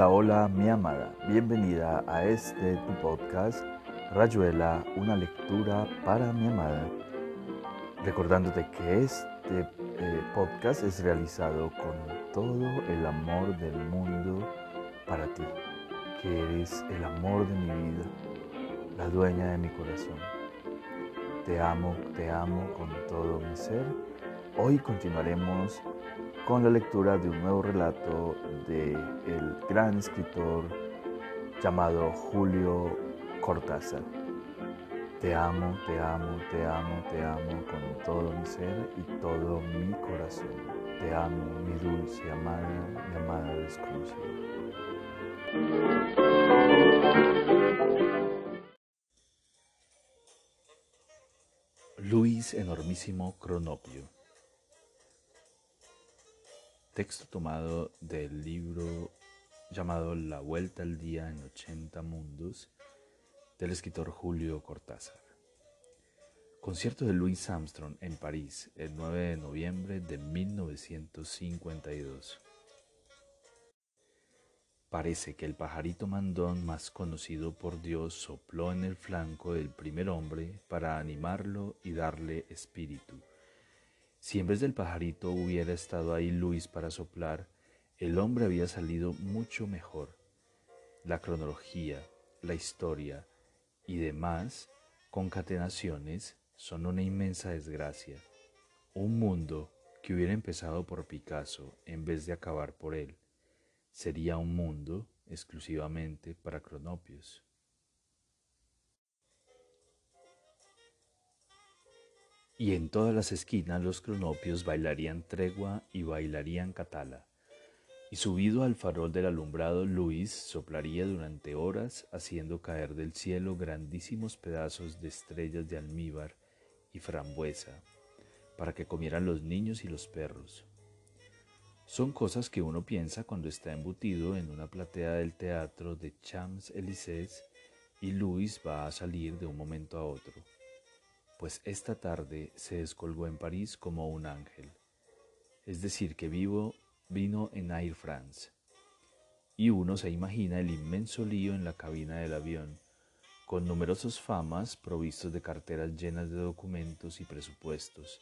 Hola, hola, mi amada. Bienvenida a este tu podcast, Rayuela, una lectura para mi amada. Recordándote que este eh, podcast es realizado con todo el amor del mundo para ti, que eres el amor de mi vida, la dueña de mi corazón. Te amo, te amo con todo mi ser. Hoy continuaremos con la lectura de un nuevo relato de el gran escritor llamado Julio Cortázar. Te amo, te amo, te amo, te amo con todo mi ser y todo mi corazón. Te amo, mi dulce amada, mi amada desconocida. Luis Enormísimo Cronopio. Texto tomado del libro llamado La Vuelta al Día en 80 Mundos del escritor Julio Cortázar. Concierto de Louis Armstrong en París el 9 de noviembre de 1952. Parece que el pajarito mandón más conocido por Dios sopló en el flanco del primer hombre para animarlo y darle espíritu si en vez del pajarito hubiera estado ahí Luis para soplar, el hombre había salido mucho mejor. La cronología, la historia y demás concatenaciones son una inmensa desgracia. Un mundo que hubiera empezado por Picasso en vez de acabar por él, sería un mundo exclusivamente para cronopios. Y en todas las esquinas los cronopios bailarían tregua y bailarían catala. Y subido al farol del alumbrado, Luis soplaría durante horas haciendo caer del cielo grandísimos pedazos de estrellas de almíbar y frambuesa para que comieran los niños y los perros. Son cosas que uno piensa cuando está embutido en una platea del teatro de Champs-Élysées y Luis va a salir de un momento a otro pues esta tarde se descolgó en París como un ángel. Es decir, que vivo vino en Air France. Y uno se imagina el inmenso lío en la cabina del avión, con numerosos famas provistos de carteras llenas de documentos y presupuestos.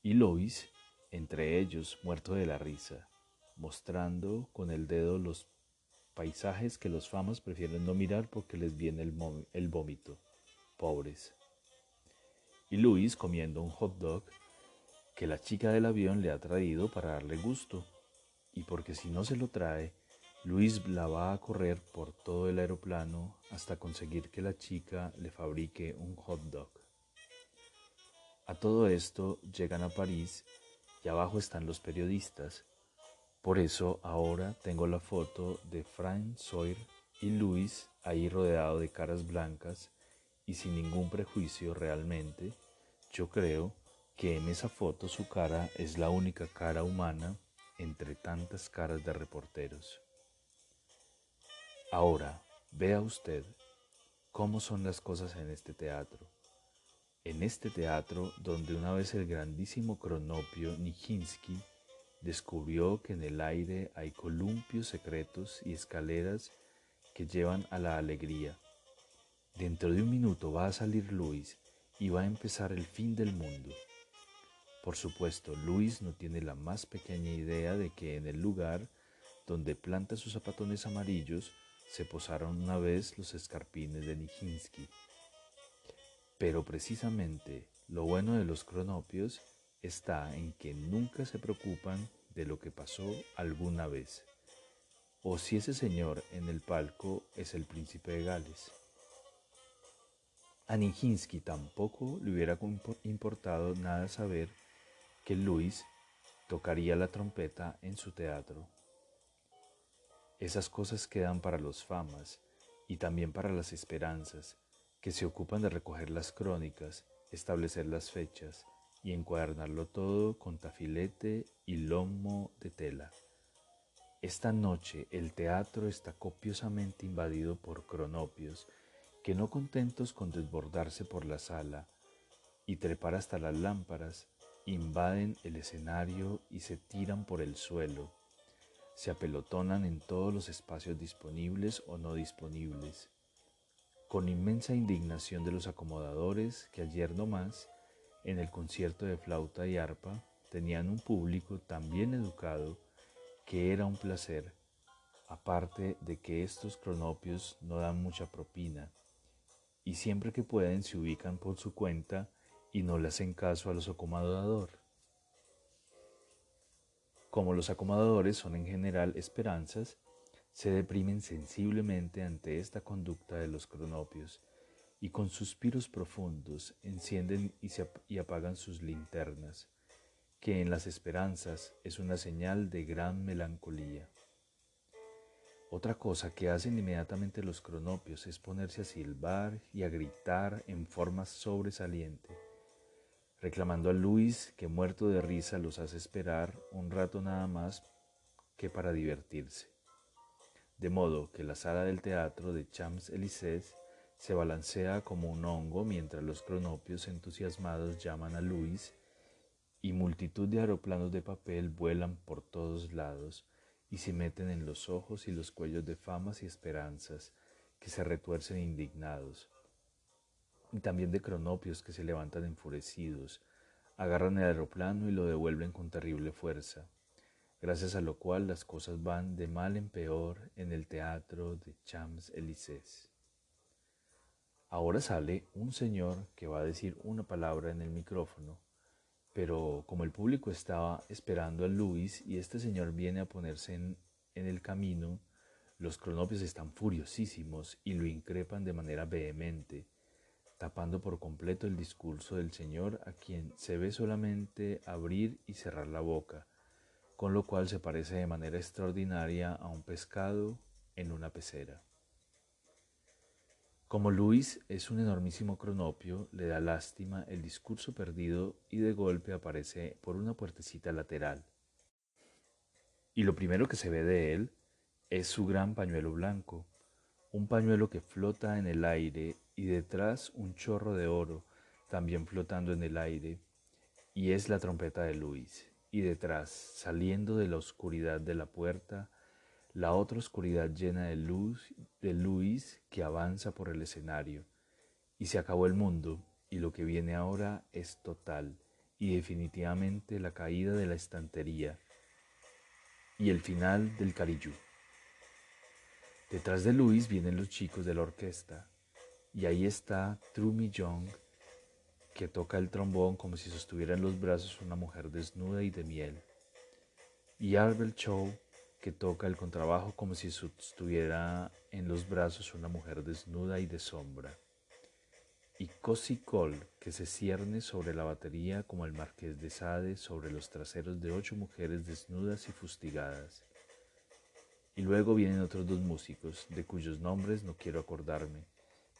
Y Lois, entre ellos, muerto de la risa, mostrando con el dedo los paisajes que los famas prefieren no mirar porque les viene el, el vómito. Pobres y Luis comiendo un hot dog que la chica del avión le ha traído para darle gusto, y porque si no se lo trae, Luis la va a correr por todo el aeroplano hasta conseguir que la chica le fabrique un hot dog. A todo esto llegan a París y abajo están los periodistas. Por eso ahora tengo la foto de Frank Sawyer y Luis ahí rodeado de caras blancas y sin ningún prejuicio realmente, yo creo que en esa foto su cara es la única cara humana entre tantas caras de reporteros. Ahora, vea usted cómo son las cosas en este teatro. En este teatro donde una vez el grandísimo cronopio Nijinsky descubrió que en el aire hay columpios secretos y escaleras que llevan a la alegría Dentro de un minuto va a salir Luis y va a empezar el fin del mundo. Por supuesto, Luis no tiene la más pequeña idea de que en el lugar donde planta sus zapatones amarillos se posaron una vez los escarpines de Nijinsky. Pero precisamente lo bueno de los cronopios está en que nunca se preocupan de lo que pasó alguna vez, o si ese señor en el palco es el príncipe de Gales. A Nijinsky tampoco le hubiera importado nada saber que Luis tocaría la trompeta en su teatro. Esas cosas quedan para los famas y también para las esperanzas, que se ocupan de recoger las crónicas, establecer las fechas y encuadernarlo todo con tafilete y lomo de tela. Esta noche el teatro está copiosamente invadido por cronopios que no contentos con desbordarse por la sala y trepar hasta las lámparas, invaden el escenario y se tiran por el suelo. se apelotonan en todos los espacios disponibles o no disponibles, con inmensa indignación de los acomodadores que ayer no más, en el concierto de flauta y arpa, tenían un público tan bien educado que era un placer, aparte de que estos cronopios no dan mucha propina, y siempre que pueden se ubican por su cuenta y no le hacen caso a los acomodadores. Como los acomodadores son en general esperanzas, se deprimen sensiblemente ante esta conducta de los cronopios y con suspiros profundos encienden y, y, apagan sus linternas, que en las esperanzas es una señal de gran melancolía. Otra cosa que hacen inmediatamente los cronopios es ponerse a silbar y a gritar en forma sobresaliente reclamando a Luis que muerto de risa los hace esperar un rato nada más que para divertirse. De modo que la sala del teatro de Champs-Élysées se balancea como un hongo mientras los cronopios entusiasmados llaman a Luis y multitud de aeroplanos de papel vuelan por todos lados y se meten en los ojos y los cuellos de famas y esperanzas que se retuercen indignados y también de cronopios que se levantan enfurecidos, agarran el aeroplano y lo devuelven con terrible fuerza, gracias a lo cual las cosas van de mal en peor en el teatro de Champs-Élysées. Ahora sale un señor que va a decir una palabra en el micrófono, pero como el público estaba esperando a Luis y este señor viene a ponerse en, en el camino, los cronopios están furiosísimos y lo increpan de manera vehemente, tapando por completo el discurso del Señor a quien se ve solamente abrir y cerrar la boca, con lo cual se parece de manera extraordinaria a un pescado en una pecera. Como Luis es un enormísimo cronopio, le da lástima el discurso perdido y de golpe aparece por una puertecita lateral. Y lo primero que se ve de él es su gran pañuelo blanco, un pañuelo que flota en el aire y detrás un chorro de oro también flotando en el aire, y es la trompeta de Luis, y detrás, saliendo de la oscuridad de la puerta, la otra oscuridad llena de luz de Luis que avanza por el escenario. Y se acabó el mundo, y lo que viene ahora es total y definitivamente la caída de la estantería y el final del carillú. Detrás de Luis vienen los chicos de la orquesta, y ahí está Trumi Young, que toca el trombón como si sostuviera en los brazos una mujer desnuda y de miel. Y Arbel Chow, que toca el contrabajo como si sostuviera en los brazos una mujer desnuda y de sombra. Y Cosi Cole, que se cierne sobre la batería como el marqués de Sade sobre los traseros de ocho mujeres desnudas y fustigadas. Y luego vienen otros dos músicos, de cuyos nombres no quiero acordarme,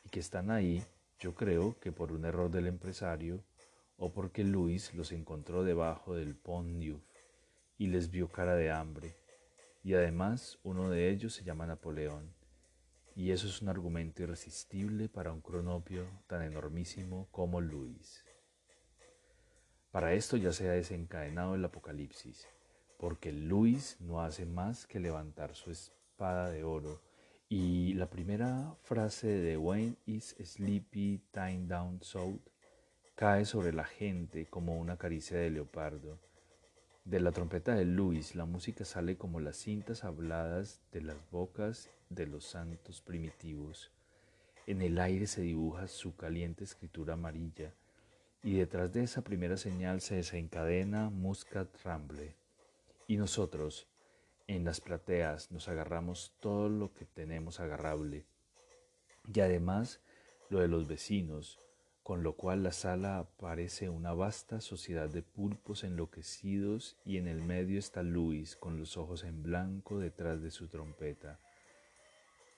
y que están ahí, yo creo que por un error del empresario o porque Luis los encontró debajo del Pont y les vio cara de hambre. Y además uno de ellos se llama Napoleón. Y eso es un argumento irresistible para un cronopio tan enormísimo como Luis. Para esto ya se ha desencadenado el apocalipsis, porque Luis no hace más que levantar su espada de oro y la primera frase de Wayne is Sleepy Time Down South cae sobre la gente como una caricia de leopardo. De la trompeta de Luis la música sale como las cintas habladas de las bocas de los santos primitivos. En el aire se dibuja su caliente escritura amarilla y detrás de esa primera señal se desencadena Muscat Ramble. Y nosotros, en las plateas nos agarramos todo lo que tenemos agarrable y además lo de los vecinos, con lo cual la sala parece una vasta sociedad de pulpos enloquecidos y en el medio está Luis con los ojos en blanco detrás de su trompeta,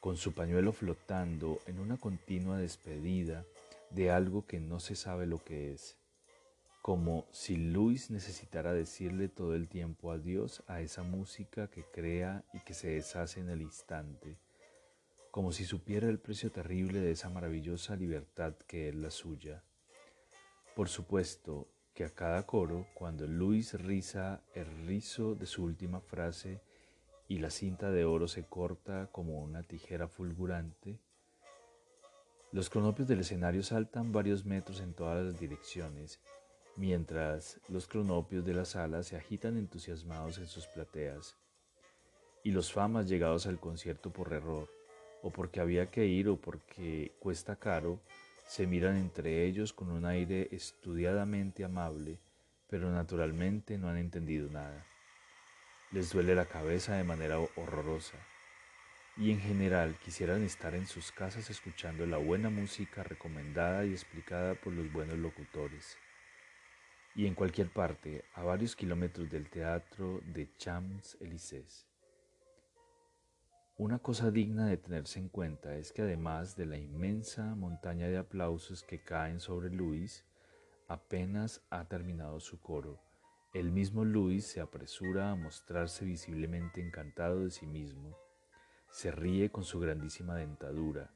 con su pañuelo flotando en una continua despedida de algo que no se sabe lo que es. Como si Luis necesitara decirle todo el tiempo adiós a esa música que crea y que se deshace en el instante, como si supiera el precio terrible de esa maravillosa libertad que es la suya. Por supuesto que a cada coro, cuando Luis riza el rizo de su última frase y la cinta de oro se corta como una tijera fulgurante, los cronopios del escenario saltan varios metros en todas las direcciones, mientras los cronopios de la sala se agitan entusiasmados en sus plateas, y los famas llegados al concierto por error, o porque había que ir o porque cuesta caro, se miran entre ellos con un aire estudiadamente amable, pero naturalmente no han entendido nada. Les duele la cabeza de manera horrorosa y en general quisieran estar en sus casas escuchando la buena música recomendada y explicada por los buenos locutores. Y en cualquier parte, a varios kilómetros del teatro de Champs-Élysées. Una cosa digna de tenerse en cuenta es que además de la inmensa montaña de aplausos que caen sobre Luis, apenas ha terminado su coro, el mismo Luis se apresura a mostrarse visiblemente encantado de sí mismo, se ríe con su grandísima dentadura,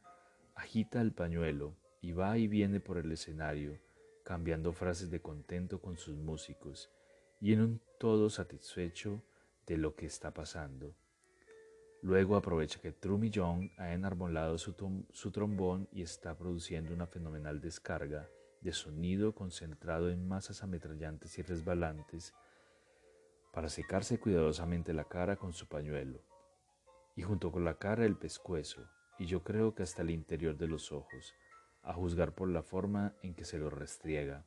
agita el pañuelo y va y viene por el escenario, cambiando frases de contento con sus músicos y en un todo satisfecho de lo que está pasando. Luego aprovecha que Trumillon ha enarbolado su, su, trombón y está produciendo una fenomenal descarga de sonido concentrado en masas ametrallantes y resbalantes para secarse cuidadosamente la cara con su pañuelo, y junto con la cara el pescuezo, y yo creo que hasta el interior de los ojos, a juzgar por la forma en que se los restriega.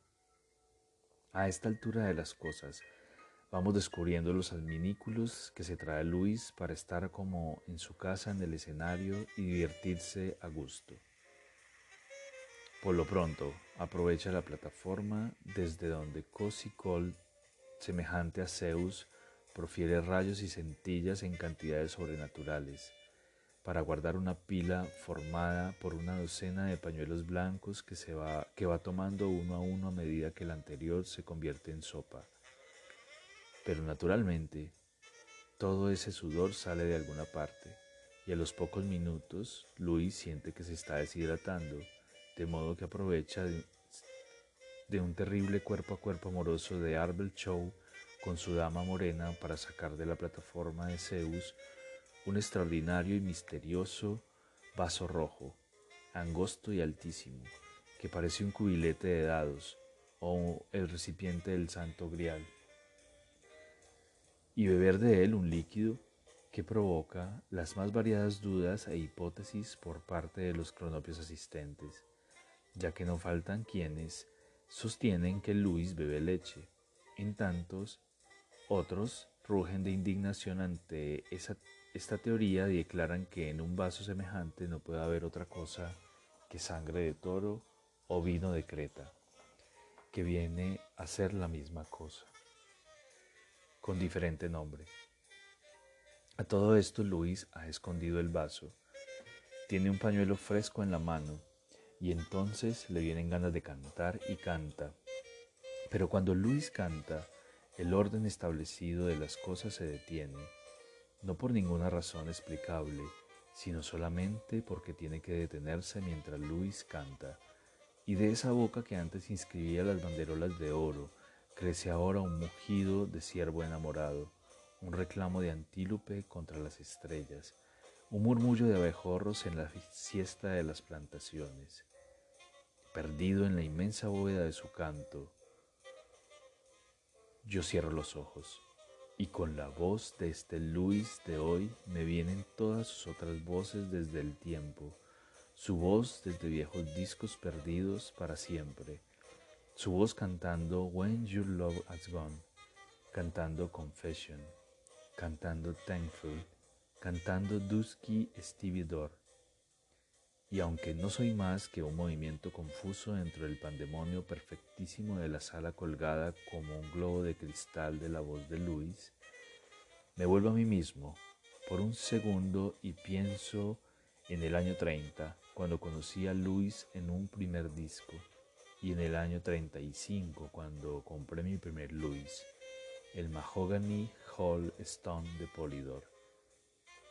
A esta altura de las cosas, Vamos descubriendo los adminículos que se trae Luis para estar como en su casa en el escenario y divertirse a gusto. Por lo pronto, aprovecha la plataforma desde donde Cosicol, semejante a Zeus, profiere rayos y centillas en cantidades sobrenaturales, para guardar una pila formada por una docena de pañuelos blancos que, se va, que va tomando uno a uno a medida que el anterior se convierte en sopa pero naturalmente, todo ese sudor sale de alguna parte y a los pocos minutos Luis siente que se está deshidratando, de modo que aprovecha de, un terrible cuerpo a cuerpo amoroso de Arbel Show con su dama morena para sacar de la plataforma de Zeus un extraordinario y misterioso vaso rojo, angosto y altísimo, que parece un cubilete de dados o el recipiente del santo grial y beber de él un líquido que provoca las más variadas dudas e hipótesis por parte de los cronopios asistentes, ya que no faltan quienes sostienen que Luis bebe leche, en tantos otros rugen de indignación ante esta teoría y declaran que en un vaso semejante no puede haber otra cosa que sangre de toro o vino de Creta, que viene a ser la misma cosa con diferente nombre. A todo esto Luis ha escondido el vaso, tiene un pañuelo fresco en la mano y entonces le vienen ganas de cantar y canta. Pero cuando Luis canta, el orden establecido de las cosas se detiene, no por ninguna razón explicable, sino solamente porque tiene que detenerse mientras Luis canta, y de esa boca que antes inscribía las banderolas de oro, Crece ahora un mugido de ciervo enamorado, un reclamo de antílope contra las estrellas, un murmullo de abejorros en la siesta de las plantaciones. Perdido en la inmensa bóveda de su canto, yo cierro los ojos y con la voz de este Luis de hoy me vienen todas sus otras voces desde el tiempo, su voz desde viejos discos perdidos para siempre su voz cantando When Your Love Has Gone, cantando Confession, cantando Thankful, cantando Dusky Stevie Door. Y aunque no soy más que un movimiento confuso dentro del pandemonio perfectísimo de la sala colgada como un globo de cristal de la voz de Luis, me vuelvo a mí mismo por un segundo y pienso en el año 30, cuando conocí a Luis en un primer disco y en el año 35 cuando compré mi primer Louis, el Mahogany Hall Stone de Polydor.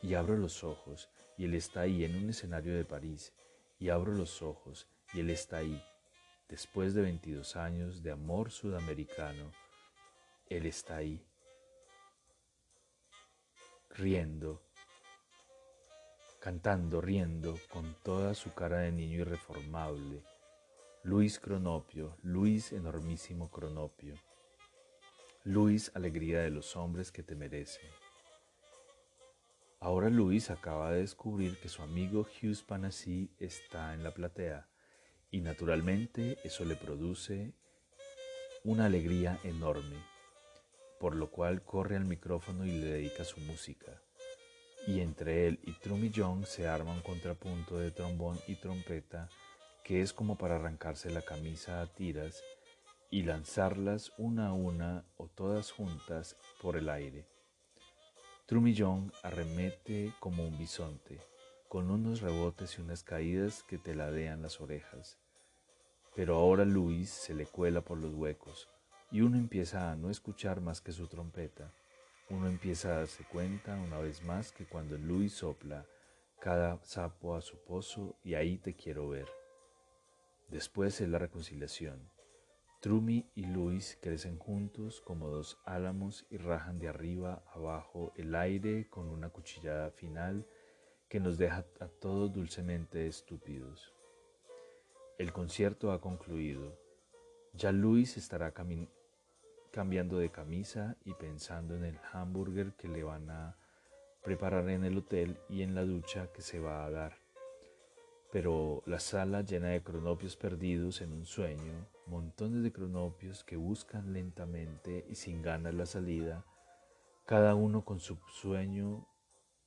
Y abro los ojos y él está ahí en un escenario de París. Y abro los ojos y él está ahí. Después de 22 años de amor sudamericano, él está ahí. riendo, cantando, riendo, con toda su cara de niño irreformable. Luis Cronopio, Luis enormísimo Cronopio. Luis, alegría de los hombres que te merecen. Ahora Luis acaba de descubrir que su amigo Hughes Panassi está en la platea y naturalmente eso le produce una alegría enorme, por lo cual corre al micrófono y le dedica su música. Y entre él y Trummy Young se arma un contrapunto de trombón y trompeta que es como para arrancarse la camisa a tiras y lanzarlas una a una o todas juntas por el aire. Trumillón arremete como un bisonte, con unos rebotes y unas caídas que te ladean las orejas. Pero ahora Luis se le cuela por los huecos y uno empieza a no escuchar más que su trompeta. Uno empieza a darse cuenta una vez más que cuando Luis sopla, cada sapo a su pozo y ahí te quiero ver. Después es la reconciliación Trumi y Luis crecen juntos como dos álamos y rajan de arriba abajo el aire con una cuchillada final que nos deja a todos dulcemente estúpidos. El concierto ha concluido. Ya Luis estará cambiando de camisa y pensando en el hamburger que le van a preparar en el hotel y en la ducha que se va a dar pero la sala llena de cronopios perdidos en un sueño, montones de cronopios que buscan lentamente y sin ganas la salida, cada uno con su sueño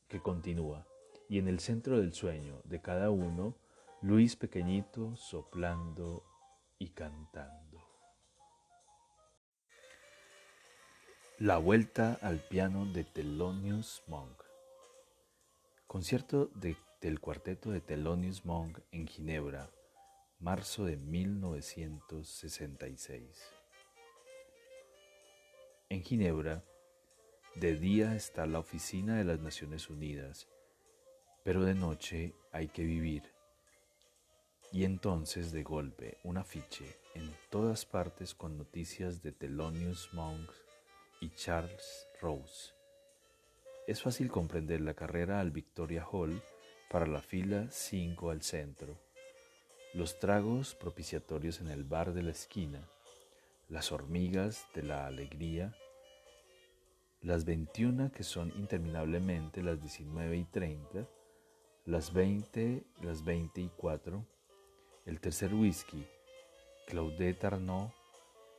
que continúa, y en el centro del sueño de cada uno, Luis pequeñito soplando y cantando. La vuelta al piano de Thelonious Monk. Concierto de del cuarteto de Thelonious Monk en Ginebra, marzo de 1966. En Ginebra, de día está la oficina de las Naciones Unidas, pero de noche hay que vivir. Y entonces de golpe un afiche en todas partes con noticias de Thelonious Monk y Charles Rose. Es fácil comprender la carrera al Victoria Hall para la fila 5 al centro, los tragos propiciatorios en el bar de la esquina, las hormigas de la alegría, las 21 que son interminablemente las 19 y 30, las 20, las 24, el tercer whisky, Claudette Arnaud,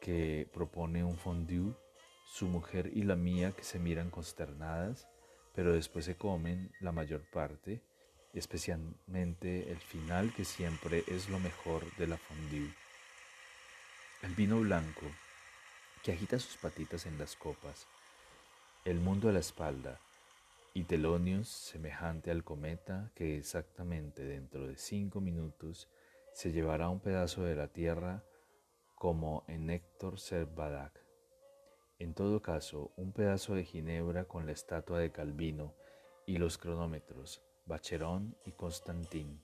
que propone un fondue, su mujer y la mía que se miran consternadas, pero después se comen la mayor parte, especialmente el final que siempre es lo mejor de la fondue. El vino blanco que agita sus patitas en las copas, el mundo a la espalda y Telonius semejante al cometa que exactamente dentro de cinco minutos se llevará un pedazo de la tierra como en Héctor Servadac. En todo caso, un pedazo de Ginebra con la estatua de Calvino y los cronómetros Bacherón y Constantín.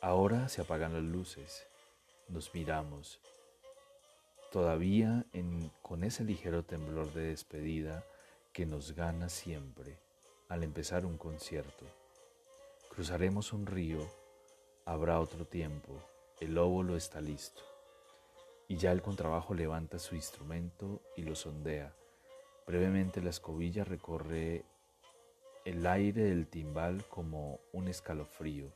Ahora se apagan las luces, nos miramos, todavía con ese ligero temblor de despedida que nos gana siempre al empezar un concierto. Cruzaremos un río, habrá otro tiempo, el óvulo está listo. Y ya el contrabajo levanta su instrumento y lo sondea. Brevemente la escobilla recorre el aire del timbal como un escalofrío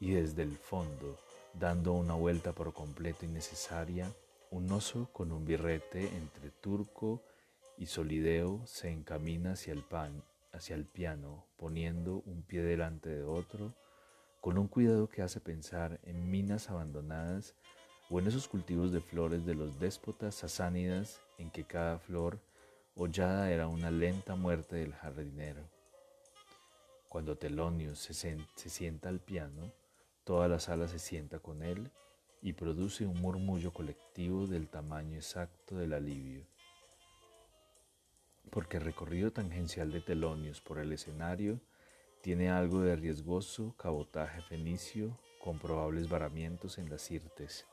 y desde el fondo, dando una vuelta por completo innecesaria, un oso con un birrete entre turco y solideo se encamina hacia el, pan, hacia el piano, poniendo un pie delante de otro, con un cuidado que hace pensar en minas abandonadas o en esos cultivos de flores de los déspotas sasánidas en que cada flor hollada era una lenta muerte del jardinero. Cuando Telonius se, sienta al piano, toda la sala se sienta con él y produce un murmullo colectivo del tamaño exacto del alivio. Porque el recorrido tangencial de Telonius por el escenario tiene algo de riesgoso cabotaje fenicio con probables varamientos en las Sirtes.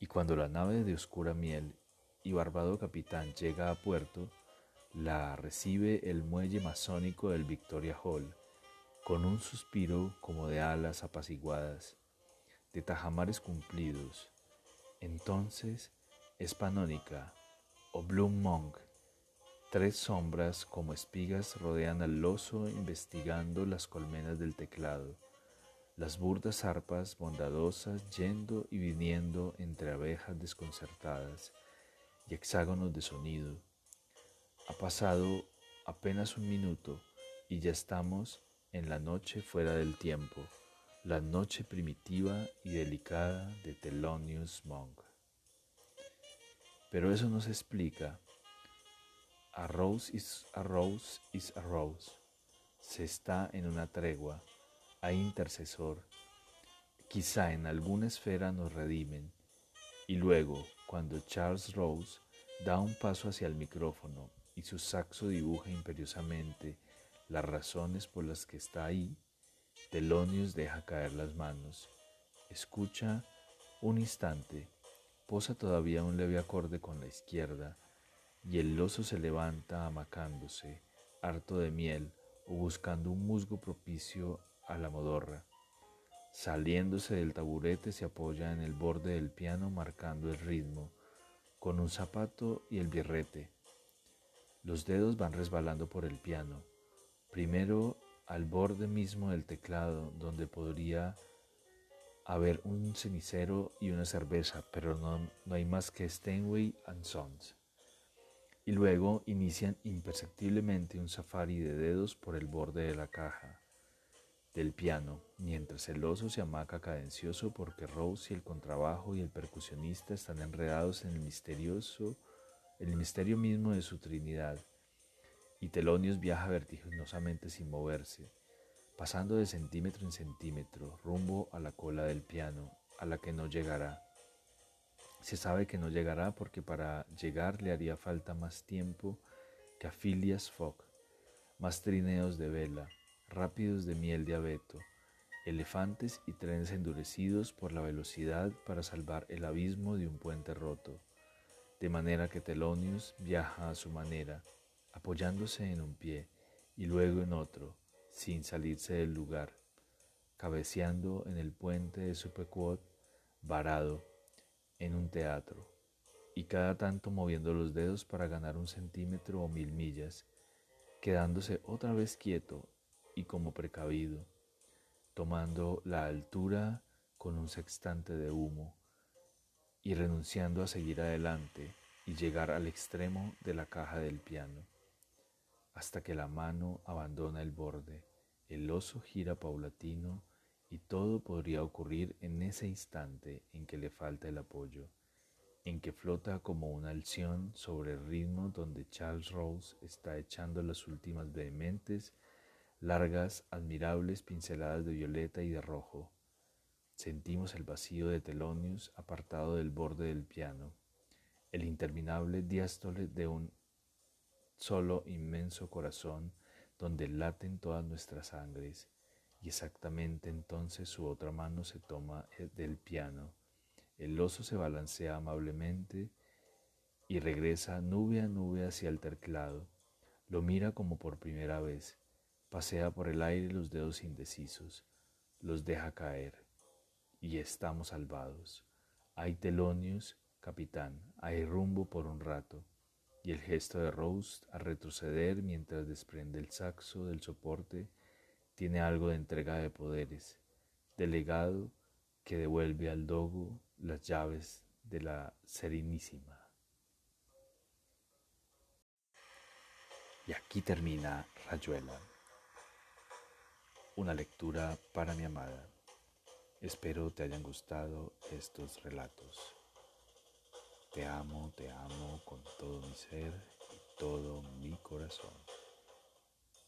Y cuando la nave de oscura miel y barbado capitán llega a puerto, la recibe el muelle masónico del Victoria Hall, con un suspiro como de alas apaciguadas, de tajamares cumplidos. Entonces es panónica o Bloom Monk. Tres sombras como espigas rodean al oso investigando las colmenas del teclado, las burdas arpas bondadosas yendo y viniendo entre abejas desconcertadas y hexágonos de sonido. Ha pasado apenas un minuto y ya estamos en la noche fuera del tiempo, la noche primitiva y delicada de Thelonious Monk. Pero eso no se explica. A rose is a rose is a rose. Se está en una tregua, hay intercesor. Quizá en alguna esfera nos redimen. Y luego, cuando Charles Rose da un paso hacia el micrófono y su saxo dibuja imperiosamente las razones por las que está ahí, Telonius deja caer las manos, escucha un instante, posa todavía un leve acorde con la izquierda y el oso se levanta amacándose, harto de miel o buscando un musgo propicio a la modorra. Saliéndose del taburete se apoya en el borde del piano marcando el ritmo, con un zapato y el birrete. Los dedos van resbalando por el piano Primero al borde mismo del teclado donde podría haber un cenicero y una cerveza, pero no, no hay más que Steinway and Sons. Y luego inician imperceptiblemente un safari de dedos por el borde de la caja del piano, mientras el oso se amaca cadencioso porque Rose y el contrabajo y el percusionista están enredados en el misterioso, el misterio mismo de su Trinidad y Telonius viaja vertiginosamente sin moverse, pasando de centímetro en centímetro rumbo a la cola del piano, a la que no llegará. Se sabe que no llegará porque para llegar le haría falta más tiempo que a Phileas Fogg, más trineos de vela, rápidos de miel de abeto, elefantes y trenes endurecidos por la velocidad para salvar el abismo de un puente roto, de manera que Telonius viaja a su manera, apoyándose en un pie y luego en otro, sin salirse del lugar, cabeceando en el puente de su Pequot, varado en un teatro, y cada tanto moviendo los dedos para ganar un centímetro o mil millas, quedándose otra vez quieto y como precavido, tomando la altura con un sextante de humo y renunciando a seguir adelante y llegar al extremo de la caja del piano hasta que la mano abandona el borde, el oso gira paulatino y todo podría ocurrir en ese instante en que le falta el apoyo, en que flota como una alción sobre el ritmo donde Charles Rose está echando las últimas vehementes, largas, admirables pinceladas de violeta y de rojo. Sentimos el vacío de Telonius apartado del borde del piano, el interminable diástole de un solo inmenso corazón donde laten todas nuestras sangres, y exactamente entonces su otra mano se toma eh, del piano. El oso se balancea amablemente y regresa nube a nube hacia el teclado. Lo mira como por primera vez, pasea por el aire los dedos indecisos, los deja caer, y estamos salvados. Hay telonios, capitán, hay rumbo por un rato y el gesto de Rose a retroceder mientras desprende el saxo del soporte tiene algo de entrega de poderes, delegado que devuelve al dogo las llaves de la Serenísima. Y aquí termina Rayuela, una lectura para mi amada. Espero te hayan gustado estos relatos. Te amo, te amo con todo mi ser y todo mi corazón.